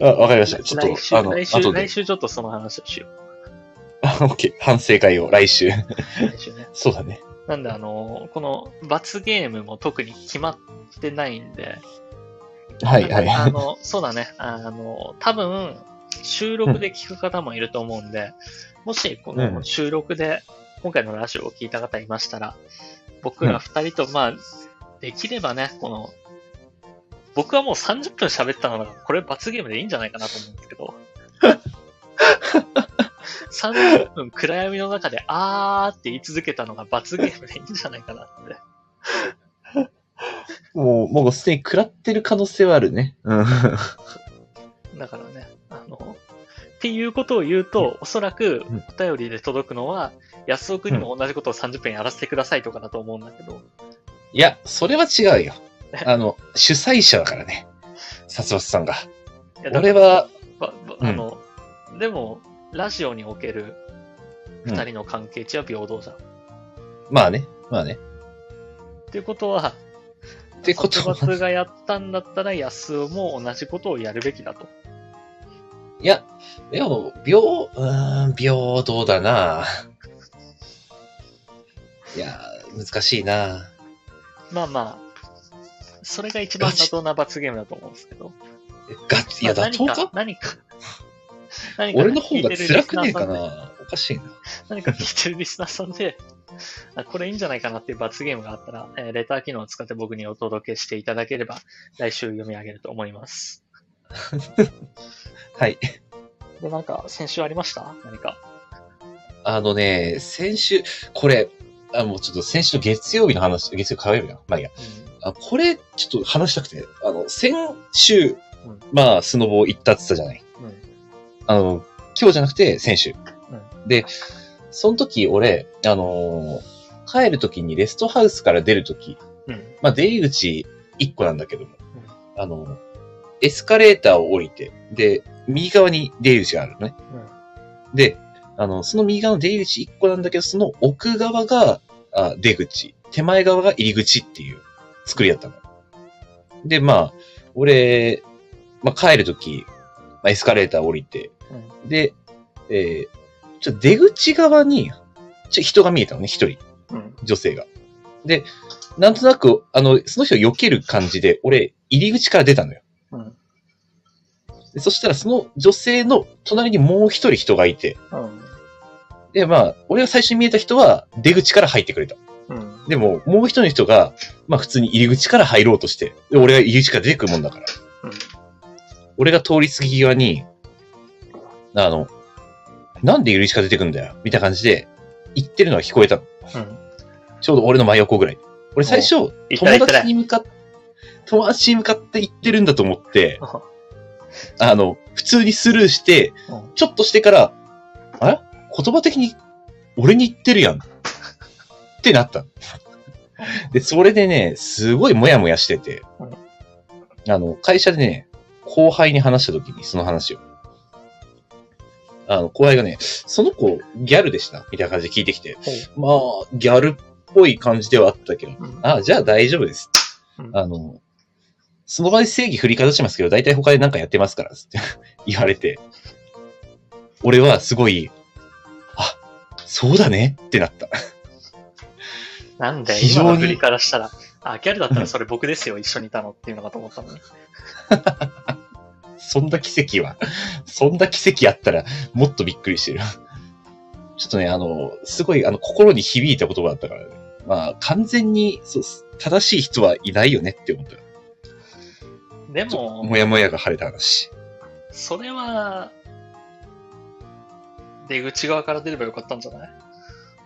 *laughs* あ、わかりました。ちょっ来週、と、あの、来週、後で来。週ちょっとその話をしよ *laughs* あ、オッケー。反省会を来週。う。来週ね。そうだね。なんであの、この罰ゲームも特に決まってないんで、はい、はい。あの、そうだね。あの、多分、収録で聞く方もいると思うんで、もし、このうん収録で、今回のラジオを聞いた方いましたら、僕ら二人と、まあ、できればね、この、僕はもう30分喋ったのが、これ罰ゲームでいいんじゃないかなと思うんですけど、*laughs* 30分暗闇の中で、あーって言い続けたのが罰ゲームでいいんじゃないかなって。もう、もうすでに食らってる可能性はあるね。うん。だからね、あの、っていうことを言うと、おそらくうんお便りで届くのは、安尾くんにも同じことを30分やらせてくださいとかだと思うんだけど、いや、それは違うよ。あの、主催者だからね。*laughs* 殺伐さんが。いやだ俺は、ばばあの、でも、ラジオにおけるうん二人の関係値は平等じゃん。っまあね、まあね。ていうことは、ってことは、殺伐がやったんだったら安尾も同じことをやるべきだと。いや、でも、平、うーん、平等だな。いや、難しいな。まあまあ、それが一番妥当な罰ゲームだと思うんですけど。ガチ、いや、まあ妥当か？何か、何か、俺の方が辛くねえかな。おかしいな。何か聞いてるリスナーさんで、あこれいいんじゃないかなっていう罰ゲームがあったら、えーレター機能を使って僕にお届けしていただければ、来週読み上げると思います。*laughs* はい。で、なんか、先週ありました？何か。あのね、先週、これ、あ、もうちょっと先週の月曜日の話、月曜火曜日な。まあいいや。あ、これ、ちょっと話したくて、あの、先週、うんまあ、スノボ行ったって言ったじゃない。うん。うん。あの、今日じゃなくて、先週。で、その時、俺、あのー帰る時にレストハウスから出る時、うん。まあ、出入り口1個なんだけども、あの、エスカレーターを降りて、で、右側に出入り口があるのね。で、あの、その右側の出入り口1個なんだけど、その奥側があ出口、手前側が入り口っていう作りだったの。で、まあ、俺、まあ、帰るとき、まあ、エスカレーター降りて、うん。で、えー、ちょ、出口側に、ちょ、人が見えたのね、一人、うん。女性が。で、なんとなく、あの、その人を避ける感じで、俺、入り口から出たのよ。うん。でそしたら、その女性の隣にもう一人人がいて、うん。で、まあ、俺が最初に見えた人は、出口から入ってくれた。うん。でも、もう一人の人が、まあ普通に入り口から入ろうとして、で俺が入り口から出てくるもんだから。うん俺が通り過ぎ際に、あの、なんで入り口から出てくんだよみたいな感じで、言ってるのが聞こえたの。うん。ちょうど俺の真横ぐらい。俺最初、友達に向かって、友達に向かって言ってるんだと思って、*laughs* あの、普通にスルーして、うんちょっとしてから、あれ？言葉的に俺に言ってるやん。ってなった。で、それでね、すごいモヤモヤしてて、あの、会社でね、後輩に話した時にその話を。あの、後輩がね、その子ギャルでした。みたいな感じで聞いてきて、まあ、ギャルっぽい感じではあったけど、うん。あ、じゃあ大丈夫です。うん。あの、その場で正義振りかざしますけど、大体他で何かやってますから、つって *laughs* 言われて、俺はすごい、あ、そうだね。ってなった。なんで、非常に。今の振りからしたら、あ、ギャルだったらそれ僕ですよ、一緒にいたのっていうのかと思ったのに。*laughs* そんな奇跡は、*laughs* そんな奇跡あったら、もっとびっくりしてる。ちょっとね、あの、すごい、あの、心に響いた言葉だったからね。まあ、完全に、そう、正しい人はいないよねって思った。でも、もやもやが晴れた話。それは、出口側から出ればよかったんじゃない？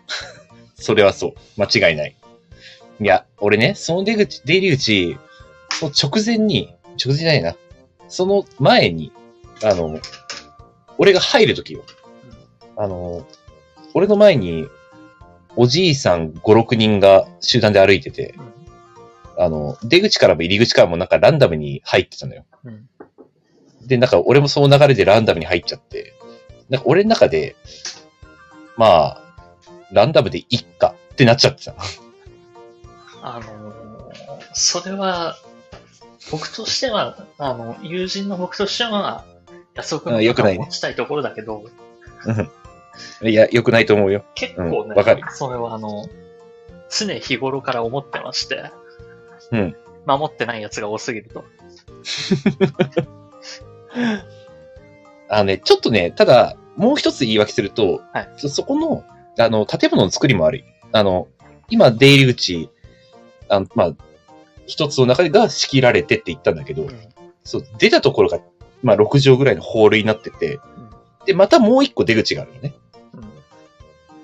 *laughs* それはそう。間違いない。いや、俺ね、その出口、出入り口、その直前に、直前じゃないな。その前に、あの、俺が入るときよ。あの、俺の前に、おじいさん5、6人が集団で歩いてて、あの、出口からも入り口からもなんかランダムに入ってたのよ。うん。で、なんか俺もその流れでランダムに入っちゃって、なんか俺の中で、まあ、ランダムでいっかってなっちゃってた。あのーそれは、僕としては、あの、友人の僕としては、安尾君のあよくないね持ちたいところだけど、いや、良くないと思うよ。結構ね、うんわかるそれはあの、常日頃から思ってまして、うん。守ってないやつが多すぎると。*laughs* あのね、ちょっとね、ただ、もう一つ言い訳すると、はいそそこの、あの、建物の作りも悪い。あの、今、出入り口、あのまあ、一つの中が仕切られてって言ったんだけど、うんそう、出たところが、まあ、6畳ぐらいのホールになってて、で、またもう一個出口があるのね。うん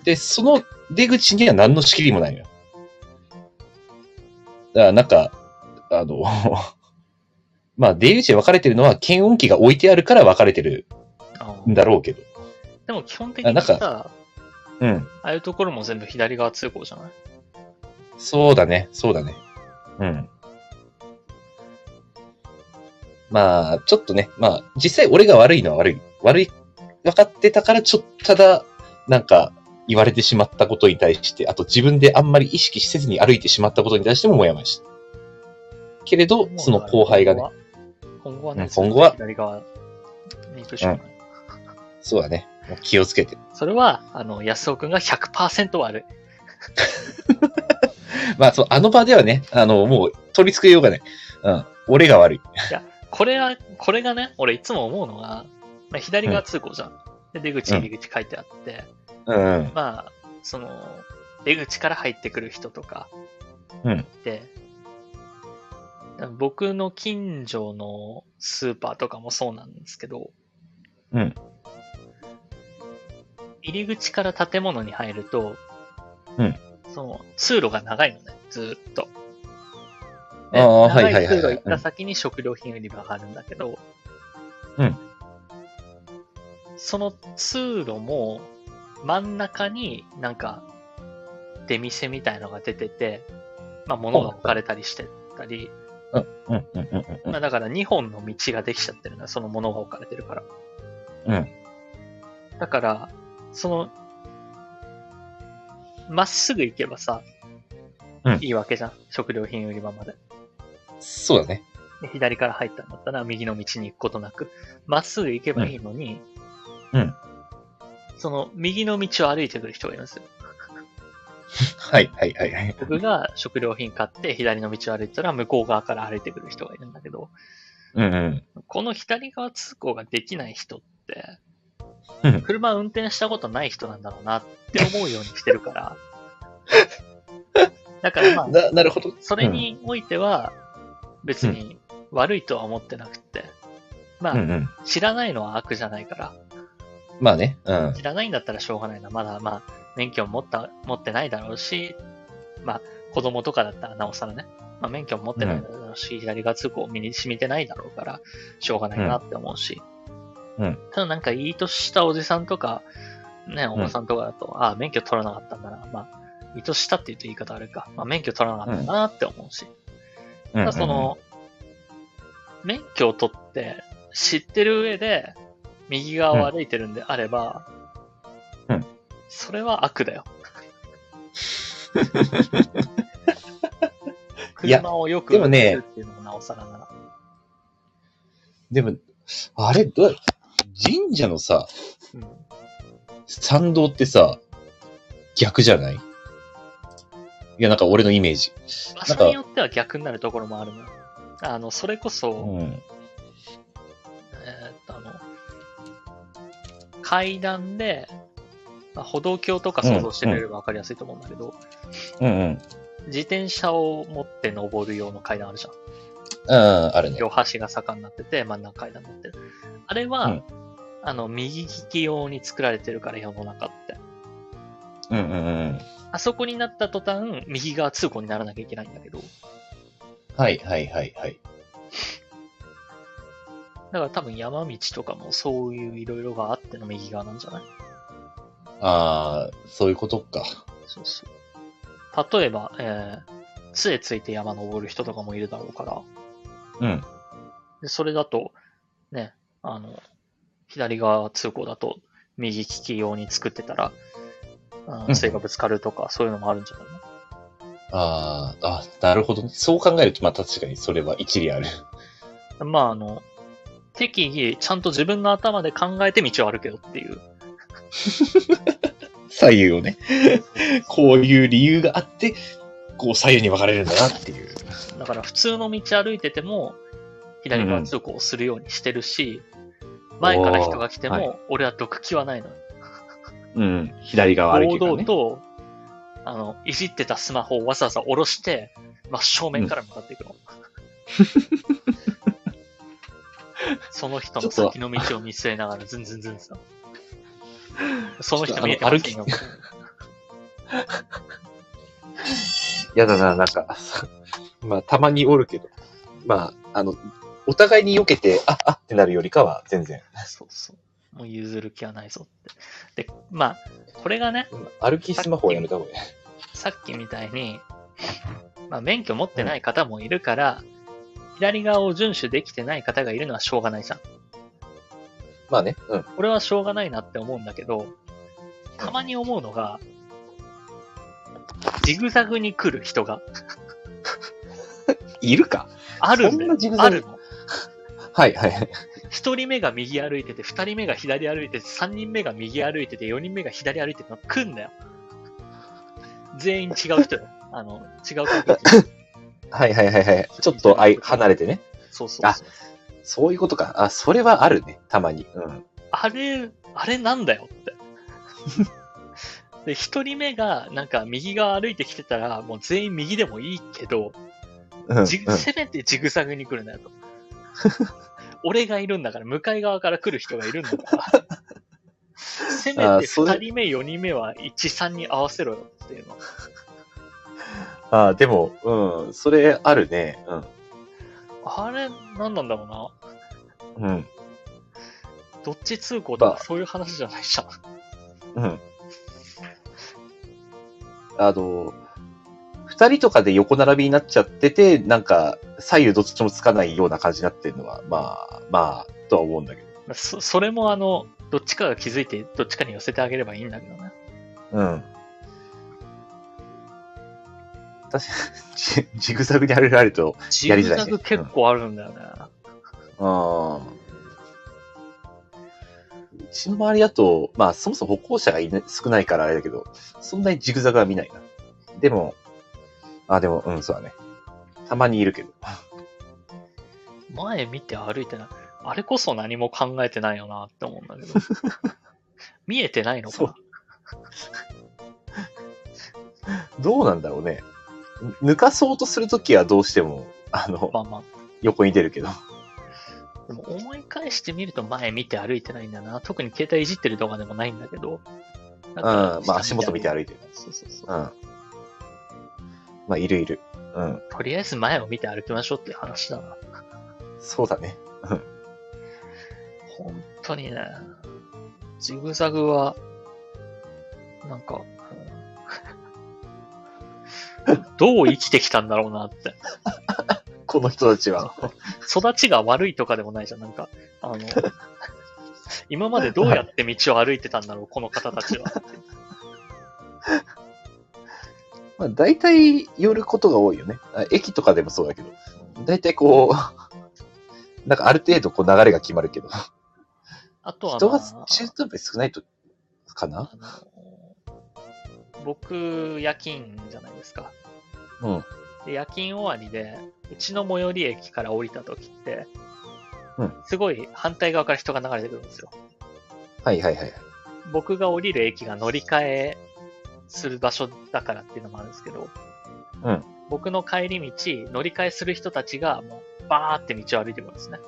で、その出口には何の仕切りもないのよ。だから、なんか、あの、*laughs* まあ、出入り口で分かれてるのは、検温器が置いてあるから分かれてるあんだろうけど。でも基本的にあなんかさ、うん。ああいうところも全部左側通行じゃない？そうだね、そうだね。うん。まあ、ちょっとね、まあ、実際俺が悪いのは悪い。悪い、分かってたから、ちょっと、ただ、なんか、言われてしまったことに対して、あと自分であんまり意識せずに歩いてしまったことに対してももやもやした。けれど、その後輩がね、。今後はねうん、今後は左側に行くしかない。そうだね、もう気をつけて。それは、あの、安尾くんが100%悪い。*laughs* まあ、そう、あの場ではね、あの、もう取り付けようがない。うん。俺が悪い。これは、これがね、俺いつも思うのが、まあ、左側通行じゃん。で、出口、入り口書いてあって、うんうん。まあ、その、出口から入ってくる人とか、うんで、僕の近所のスーパーとかもそうなんですけど、うん。入り口から建物に入ると、うん。その、通路が長いのね、ずーっと。ああはいはいはいはい長い通路行った先に食料品売り場があるんだけど、うん。その通路も、真ん中になんか、出店みたいのが出てて、まあ物が置かれたりしてたり、うん、うん、うん、うんうん。まあだから2本の道ができちゃってるんだ、その物が置かれてるから。うん。だから、その、まっすぐ行けばさ、うんいいわけじゃん。食料品売り場まで。そうだね。で左から入ったんだったら右の道に行くことなく、まっすぐ行けばいいのに、うん。その右の道を歩いてくる人がいるんですよ。*laughs* はい、はい、はい、はい。僕が食料品買って左の道を歩いてたら向こう側から歩いてくる人がいるんだけど、うん、うん。この左側通行ができない人ってうん、車運転したことない人なんだろうなって思うようにしてるから。*laughs* だからまあ、な、なるほど。それにおいては別に悪いとは思ってなくて、まうん、うん、あ、うん。知らないのは悪じゃないから、まあね、うん。知らないんだったらしょうがないな。まだまあ、免許を持った、持ってないだろうし、まあ、子供とかだったらなおさらね、まあ、免許を持ってないだろうし、左側通行を身に染みてないだろうから、しょうがないなって思うし。うんただなんかいい年したおじさんとか、ね、おばさんとかだと、ああ、免許取らなかったんだな。まあ、いい年したって言うと言い方あるか。まあ、免許取らなかったなって思うし。うんただその、免許を取って知ってる上で右側を歩いてるんであれば、うん。それは悪だよ。*laughs* 車をよくでもねっていうのもなおさらなら。でも、あれ、どう神社のさ、うん。参道ってさ、逆じゃない？いや、なんか俺のイメージ。場所によっては逆になるところもあるのよ。あの、それこそ、うん。えーっと、あの、階段で、まあ歩道橋とか想像してくれればわかりやすいと思うんだけど、うんうん。自転車を持って登る用の階段あるじゃん。うん、あるね。両端が坂になってて、真ん中階段になってる。あれは、うんあの、右利き用に作られてるから、世の中って。うんうんうん。あそこになった途端、右側通行にならなきゃいけないんだけど、はいはいはいはい。だから多分山道とかもそういういろいろがあっての右側なんじゃない？ああ、そういうことか。そうそう。例えば、えー、杖ついて山登る人とかもいるだろうから、うん。でそれだと、ね、あの、左側通行だと右利き用に作ってたら、あうん杖がぶつかるとか、そういうのもあるんじゃないの？ああ、あ、なるほどね。そう考えると、まあ確かにそれは一理ある。*laughs* まあ、あの、適宜、ちゃんと自分の頭で考えて道を歩けよっていう。*laughs* 左右をね。*laughs* こういう理由があって、こう左右に分かれるんだなっていう。だから普通の道歩いてても、左側通行をするようにしてるし、前から人が来ても、俺は毒気はないのよ。うん。左側歩堂きがね。々と、あの、いじってたスマホをわざわざ下ろして、真正面から向かっていくの。*laughs* その人の先の道を見据えながら、ズンズンズンズン。その人見えてますちょ今 *laughs* やだな、なんか、まあ、たまにおるけど。まあ、あの、お互いに避けて、あ、あってなるよりかは、全然。そうそう。もう譲る気はないぞって。で、まあ、これがね、歩きスマホをやめた方がいい。さっきみたいに、まあ、免許持ってない方もいるから、左側を遵守できてない方がいるのはしょうがないじゃん。まあね、うん。これはしょうがないなって思うんだけど、たまに思うのが、ジグザグに来る人が *laughs* いるか？あるんあるの。はいはい。一人目が右歩いてて、二人目が左歩いてて、三人目が右歩いてて、四人目が左歩いてての来んだよ。全員違う人よ。*laughs* あの、違う *laughs* はいはいはいはい。ちょっとあい離れてね。そうそうそう。そういうことか。あ、それはあるね。たまに。うん。あれ、あれなんだよって。*laughs* で、一人目が、なんか、右側歩いてきてたら、もう全員右でもいいけど、うん。うんせめてジグザグに来るなよと。俺がいるんだから、向かい側から来る人がいるんだから。*laughs* せめてあそれ二人目、四人目は一、三に合わせろよっていうの。あでも、うん。それあるね。うん。あれ、なんなんだろうな。うん。どっち通行とまあかそういう話じゃないじゃん。うん。あの、二人とかで横並びになっちゃってて、なんか、左右どっちもつかないような感じになってるのは、まあ、まあ、とは思うんだけど。そそれもあの、どっちかが気づいて、どっちかに寄せてあげればいいんだけどね。うん。確かに、ジジグザグに歩られると、ジやりづらいねグザグ結構あるんだよね。ああ。うちの周りだと、まあ、そもそも歩行者がいな少ないからあれだけど、そんなにジグザグは見ないな。でも、あ、でも、うん、そうだね。たまにいるけど。前見て歩いてない。あれこそ何も考えてないよなって思うんだけど。*laughs* 見えてないのかどうなんだろうね。抜かそうとするときはどうしても、あの、まあまあ。横に出るけど。でも思い返してみると前見て歩いてないんだな。特に携帯いじってる動画でもないんだけど。う、うんんまあ足元見て歩いてる。そうそうそう。うん。まあ、いるいる。うん。とりあえず前を見て歩きましょうっていう話だな。そうだね。本当にね。ジグザグは、なんか、うん *laughs* どう生きてきたんだろうなって。*laughs* この人たちは。育ちが悪いとかでもないじゃん。なんか、あの、今までどうやって道を歩いてたんだろう、この方たちは。*laughs* まあ、大体寄ることが多いよね。あ駅とかでもそうだけど。大体こう、*laughs* なんかある程度こう流れが決まるけど。あとは、人がまあ中途半端に少ないと、かな？僕、夜勤じゃないですか。うん。で夜勤終わりで、うちの最寄り駅から降りた時って、うんすごい反対側から人が流れてくるんですよ。はいはいはい。僕が降りる駅が乗り換えする場所だからっていうのもあるんですけど、うん僕の帰り道、乗り換えする人たちがもうバーって道を歩いてくるんですね。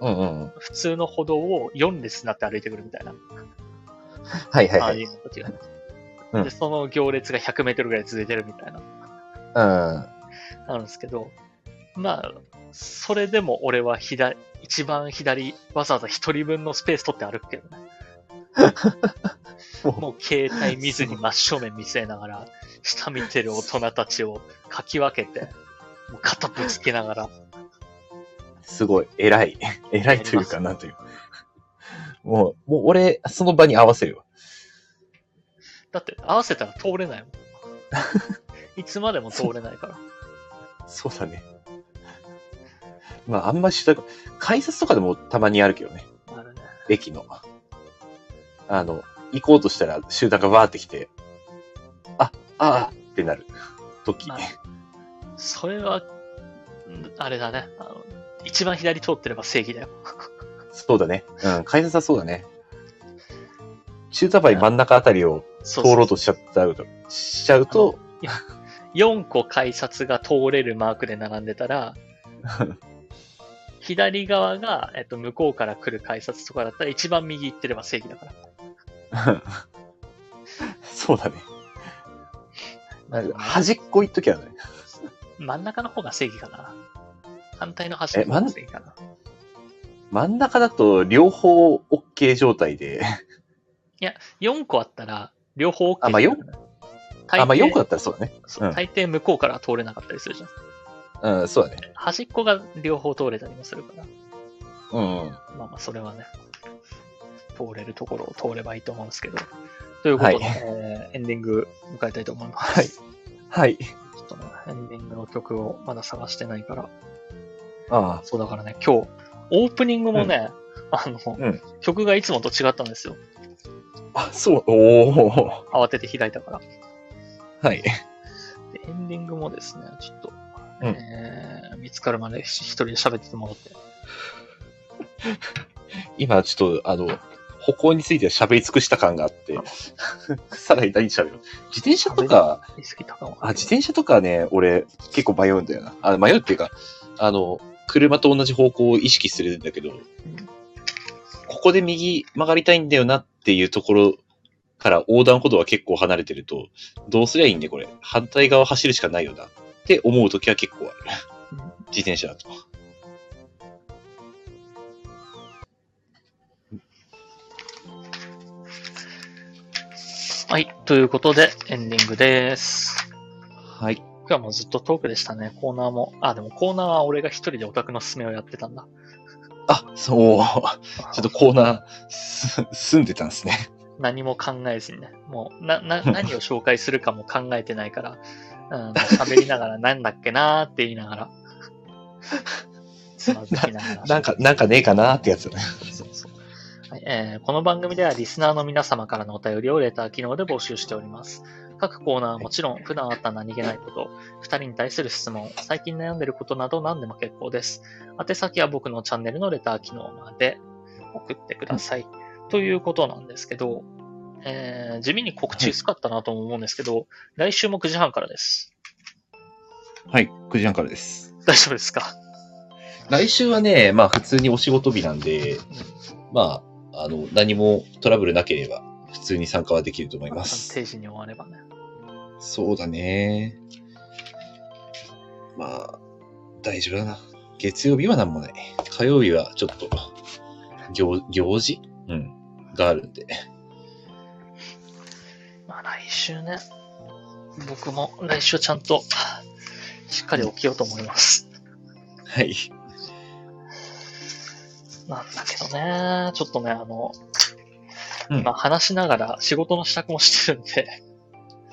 うんうんうん。普通の歩道を4列になって歩いてくるみたいな。はいはいはい。ああいうのたちが。うんで、その行列が100メートルぐらい続いてるみたいな。うん。あるんですけど、まあ、それでも俺は左、一番左、わざわざ一人分のスペース取って歩くけどね。*laughs* もう携帯見ずに真正面見据えながら、下見てる大人たちをかき分けて、もう肩ぶつけながら、すごい、偉い。*laughs* 偉いというか、なんというか。もう、もう俺、その場に合わせるわ。だって合わせたら通れないもん。*laughs* いつまでも通れないから。そうだね。まあ、あんまし、改札とかでもたまにあるけどね。あるね。駅の。あの、行こうとしたら集団がわーってきて、あ、ああってなる時。はいそれは、んあれだね。あの一番左通ってれば正義だよ。そうだね。うん、改札はそうだね。中途半端に真ん中あたりを通ろうとしちゃったうと、しちゃうと、4個改札が通れるマークで並んでたら、*laughs* 左側が、えっと、向こうから来る改札とかだったら一番右行ってれば正義だから。*laughs* そうだね。端っこ行っときゃね。真ん中の方が正義かな。反対の端の方が正義かな。真ん中だと両方 OK 状態で、4個あったら、両方 OK あまあだよね大抵あ、まあ4個だったらそうだね。そう大抵向こうからは通れなかったりするじゃん。うん、そうだね。端っこが両方通れたりもするから。うん、うん。まあまあ、それはね、通れるところを通ればいいと思うんですけど。ということで、はいえーエンディング迎えたいと思います。はいはい。ちょっとね、エンディングの曲をまだ探してないから。あそうだからね、今日、オープニングもね、あの、うん曲がいつもと違ったんですよ。あ、あ、そう、おお慌てて開いたから。はい。でエンディングもですね、ちょっと、うんえー見つかるまで一人で喋っててもらって。*laughs* 今ちょっと、あの、歩行については喋り尽くした感があって、さらに何喋る自転車とか。あ、自転車とかね、俺結構迷うんだよな。あ迷うっていうか、あの、車と同じ方向を意識するんだけど、ここで右曲がりたいんだよなっていうところから横断歩道は結構離れてると、どうすりゃいいんでこれ、反対側走るしかないよなって思うときは結構ある。自転車だと。はい。ということで、エンディングです。はい。今日はもうずっとトークでしたね。コーナーも。あ、でもコーナーは俺が一人でオタクのすすめをやってたんだ。あ、そう。ちょっとコーナー、す、住んでたんですね。何も考えずにね。もう、な、な、*laughs* 何を紹介するかも考えてないから、うん、喋りながらなんだっけなーって言いながら、つまずきながら。*laughs* なんか、なんかねえかなってやつ。そうそう。はいえーこの番組ではリスナーの皆様からのお便りをレター機能で募集しております。各コーナーはもちろん、普段あった何気ないこと、二人に対する質問、最近悩んでることなど何でも結構です。宛先は僕のチャンネルのレター機能まで送ってください。ということなんですけど、えー地味に告知薄かったなとも思うんですけど、来週も9時半からです。はい、9時半からです。大丈夫ですか？来週はね、まあ普通にお仕事日なんで、まあ、あの、何もトラブルなければ、普通に参加はできると思います。定時に終わればね。そうだね。まあ、大丈夫だな。月曜日は何もない。火曜日はちょっと、行、行事？うん。があるんで。まあ来週ね、僕も来週ちゃんとしっかり起きようと思います。はい。なんだけどね、ちょっとね、あの、うん今話しながら仕事の支度もしてるんで、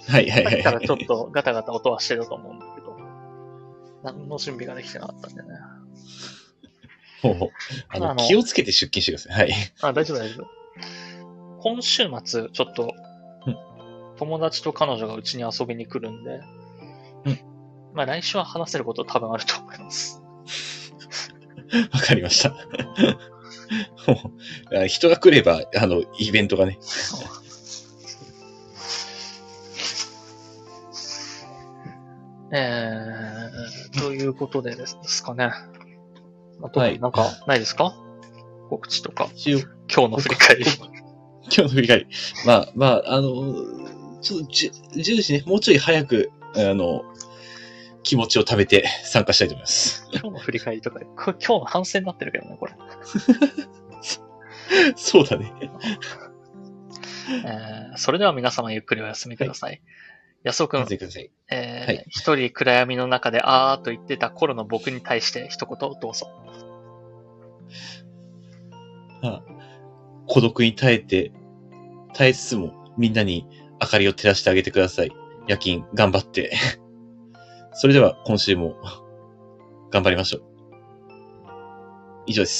はいはいはい。さっきからちょっとガタガタ音はしてると思うんだけど、何の準備ができてなかったんでね。ほうほうあのあの気をつけて出勤してください。はい。あ、大丈夫大丈夫。今週末、ちょっとうん、友達と彼女がうちに遊びに来るんで、うんまあ来週は話せること多分あると思います。*laughs* わかりました。人が来れば、あの、イベントがね。えー、ということでですかね。あと、はいなんか、ないですか？告知とか、今日の振り返り。今日の振り返り。まあ、まあ、あの、ちょっとじゅ10時ね、もうちょい早く、あの、気持ちを食べて参加したいと思います。今日の振り返りとか今日の反省になってるけどね、これ。*laughs* そうだね。えーそれでは皆様ゆっくりお休みください。安尾くん。えーはい一人暗闇の中であーと言ってた頃の僕に対して一言どうぞ。あ孤独に耐えて、耐えつつもみんなに明かりを照らしてあげてください。夜勤頑張って。それでは今週も頑張りましょう。以上です。